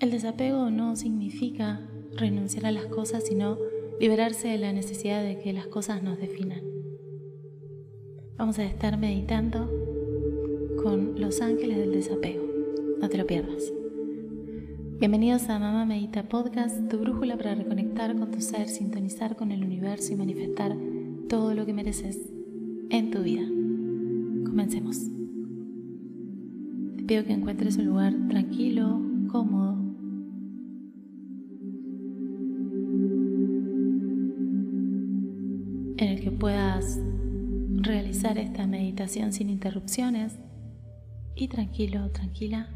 El desapego no significa renunciar a las cosas, sino liberarse de la necesidad de que las cosas nos definan. Vamos a estar meditando con los ángeles del desapego. No te lo pierdas. Bienvenidos a Mamá Medita Podcast, tu brújula para reconectar con tu ser, sintonizar con el universo y manifestar todo lo que mereces en tu vida. Comencemos. Te pido que encuentres un lugar tranquilo, cómodo, puedas realizar esta meditación sin interrupciones y tranquilo, tranquila.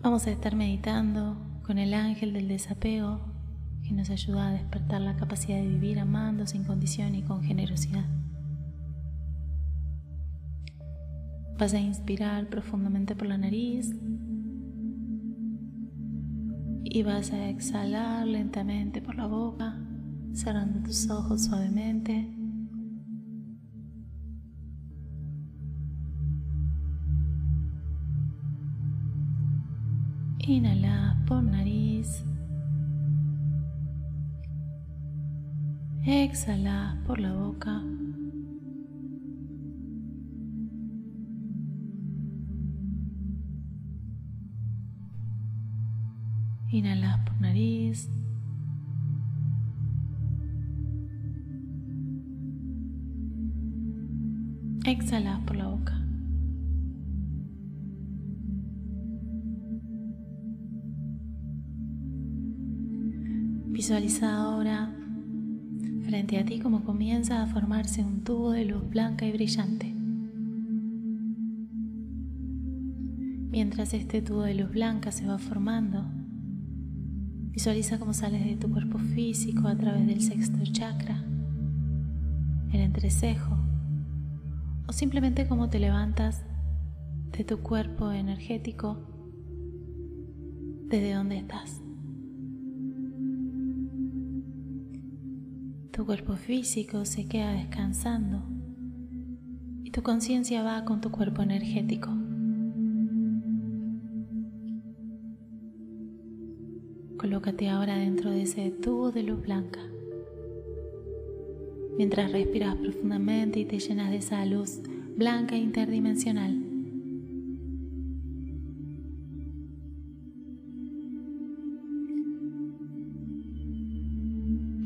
Vamos a estar meditando con el ángel del desapego que nos ayuda a despertar la capacidad de vivir amando sin condición y con generosidad. Vas a inspirar profundamente por la nariz y vas a exhalar lentamente por la boca cerrando tus ojos suavemente. Inhala por nariz. Exhala por la boca. Inhala por nariz. Exhala por la boca. Visualiza ahora frente a ti como comienza a formarse un tubo de luz blanca y brillante. Mientras este tubo de luz blanca se va formando, visualiza cómo sales de tu cuerpo físico a través del sexto chakra, el entrecejo, o simplemente cómo te levantas de tu cuerpo energético desde donde estás. Tu cuerpo físico se queda descansando y tu conciencia va con tu cuerpo energético. Colócate ahora dentro de ese tubo de luz blanca mientras respiras profundamente y te llenas de esa luz blanca e interdimensional.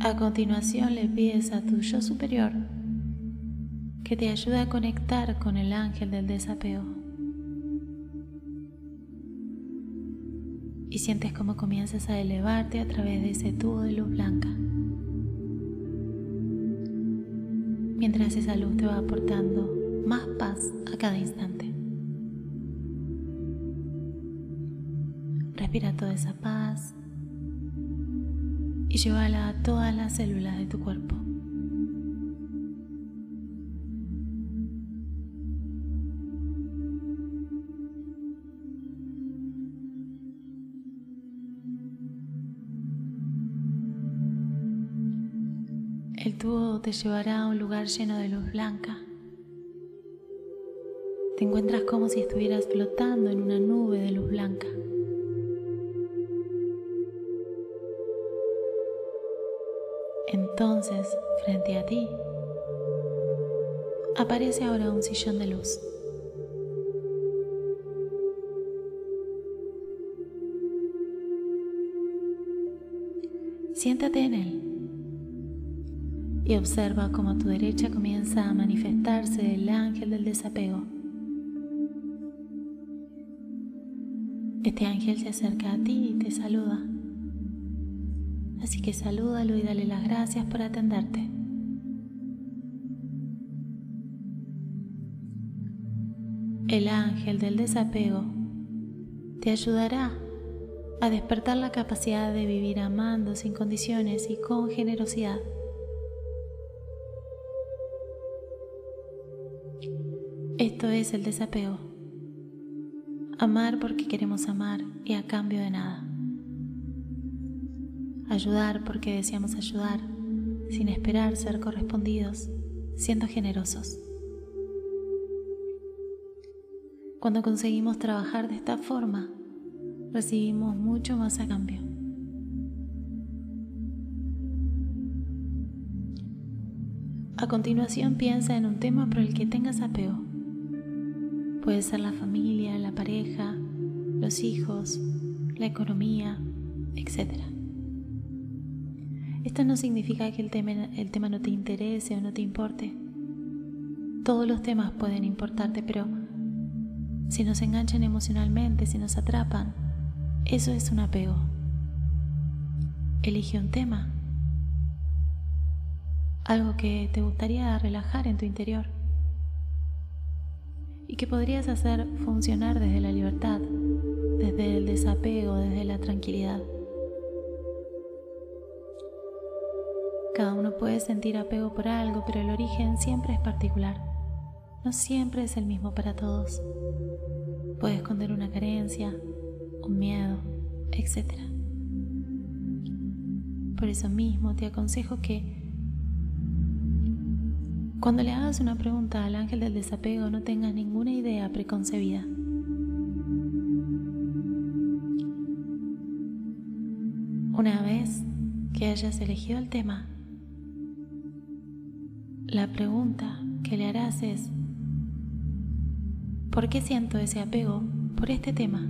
A continuación le pides a tu yo superior que te ayude a conectar con el ángel del desapego. Y sientes cómo comienzas a elevarte a través de ese tubo de luz blanca. Mientras esa luz te va aportando más paz a cada instante. Respira toda esa paz y llévala a todas las células de tu cuerpo. Te llevará a un lugar lleno de luz blanca. Te encuentras como si estuvieras flotando en una nube de luz blanca. Entonces, frente a ti, aparece ahora un sillón de luz. Siéntate en él y observa cómo a tu derecha comienza a manifestarse el ángel del desapego. Este ángel se acerca a ti y te saluda. Así que salúdalo y dale las gracias por atenderte. El ángel del desapego te ayudará a despertar la capacidad de vivir amando sin condiciones y con generosidad. Esto es el desapego. Amar porque queremos amar y a cambio de nada. Ayudar porque deseamos ayudar sin esperar ser correspondidos, siendo generosos. Cuando conseguimos trabajar de esta forma, recibimos mucho más a cambio. A continuación piensa en un tema por el que tengas apego. Puede ser la familia, la pareja, los hijos, la economía, etc. Esto no significa que el tema, el tema no te interese o no te importe. Todos los temas pueden importarte, pero si nos enganchan emocionalmente, si nos atrapan, eso es un apego. Elige un tema, algo que te gustaría relajar en tu interior y que podrías hacer funcionar desde la libertad, desde el desapego, desde la tranquilidad. Cada uno puede sentir apego por algo, pero el origen siempre es particular. No siempre es el mismo para todos. Puede esconder una carencia, un miedo, etc. Por eso mismo te aconsejo que cuando le hagas una pregunta al ángel del desapego no tengas ninguna idea preconcebida. Una vez que hayas elegido el tema, la pregunta que le harás es, ¿por qué siento ese apego por este tema?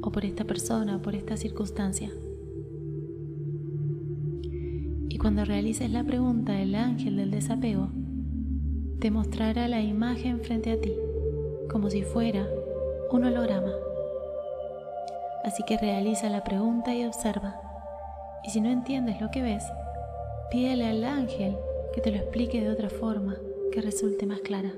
¿O por esta persona por esta circunstancia? Cuando realices la pregunta, el ángel del desapego te mostrará la imagen frente a ti, como si fuera un holograma. Así que realiza la pregunta y observa. Y si no entiendes lo que ves, pídele al ángel que te lo explique de otra forma que resulte más clara.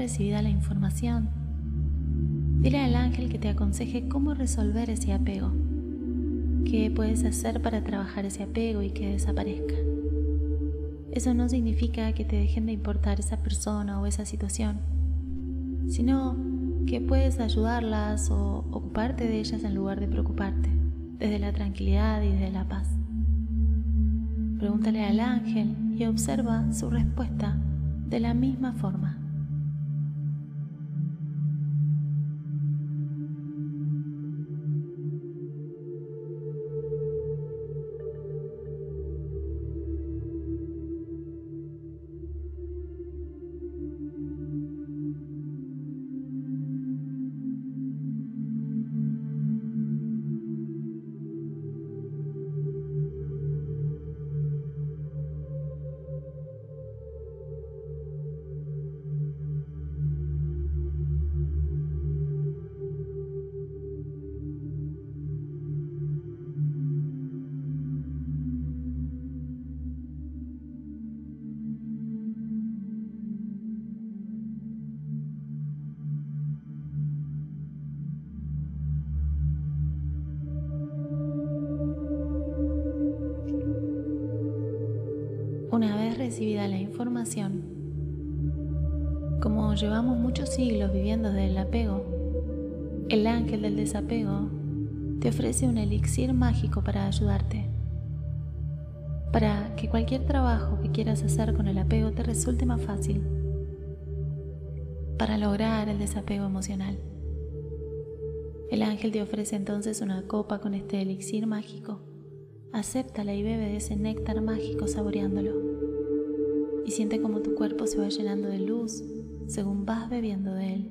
Recibida la información, dile al ángel que te aconseje cómo resolver ese apego. ¿Qué puedes hacer para trabajar ese apego y que desaparezca? Eso no significa que te dejen de importar esa persona o esa situación, sino que puedes ayudarlas o ocuparte de ellas en lugar de preocuparte, desde la tranquilidad y desde la paz. Pregúntale al ángel y observa su respuesta de la misma forma. Recibida la información, como llevamos muchos siglos viviendo del apego, el ángel del desapego te ofrece un elixir mágico para ayudarte, para que cualquier trabajo que quieras hacer con el apego te resulte más fácil, para lograr el desapego emocional. El ángel te ofrece entonces una copa con este elixir mágico Acéptala y bebe de ese néctar mágico saboreándolo. Y siente como tu cuerpo se va llenando de luz según vas bebiendo de él.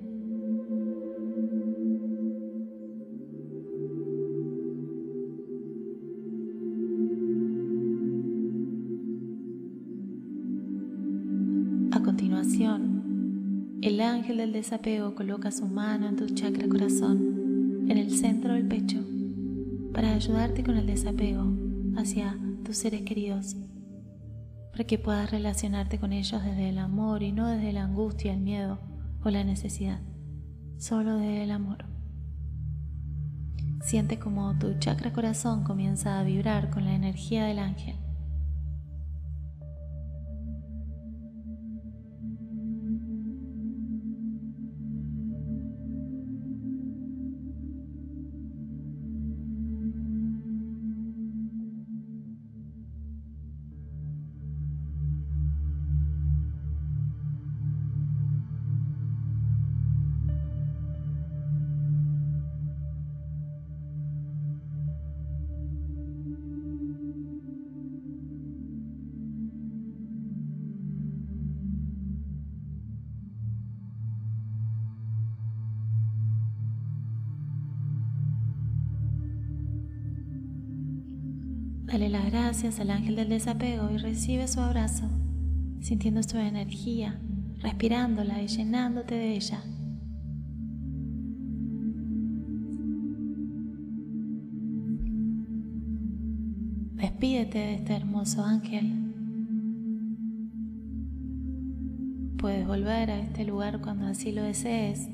A continuación, el ángel del desapego coloca su mano en tu chakra corazón, en el centro del pecho, para ayudarte con el desapego hacia tus seres queridos para que puedas relacionarte con ellos desde el amor y no desde la angustia, el miedo o la necesidad, solo desde el amor. Siente como tu chakra corazón comienza a vibrar con la energía del ángel. Dale las gracias al ángel del desapego y recibe su abrazo, sintiendo su energía, respirándola y llenándote de ella. Despídete de este hermoso ángel. Puedes volver a este lugar cuando así lo desees.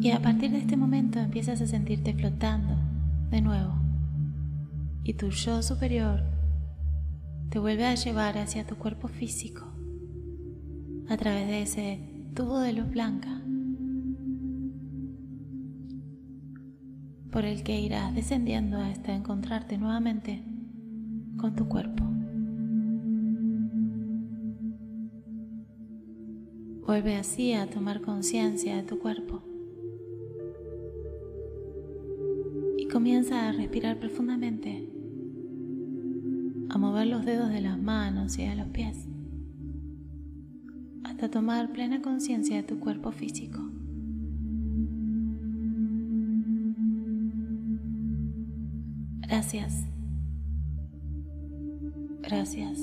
Y a partir de este momento empiezas a sentirte flotando de nuevo y tu yo superior te vuelve a llevar hacia tu cuerpo físico a través de ese tubo de luz blanca por el que irás descendiendo hasta encontrarte nuevamente con tu cuerpo. Vuelve así a tomar conciencia de tu cuerpo. Comienza a respirar profundamente, a mover los dedos de las manos y de los pies, hasta tomar plena conciencia de tu cuerpo físico. Gracias. Gracias.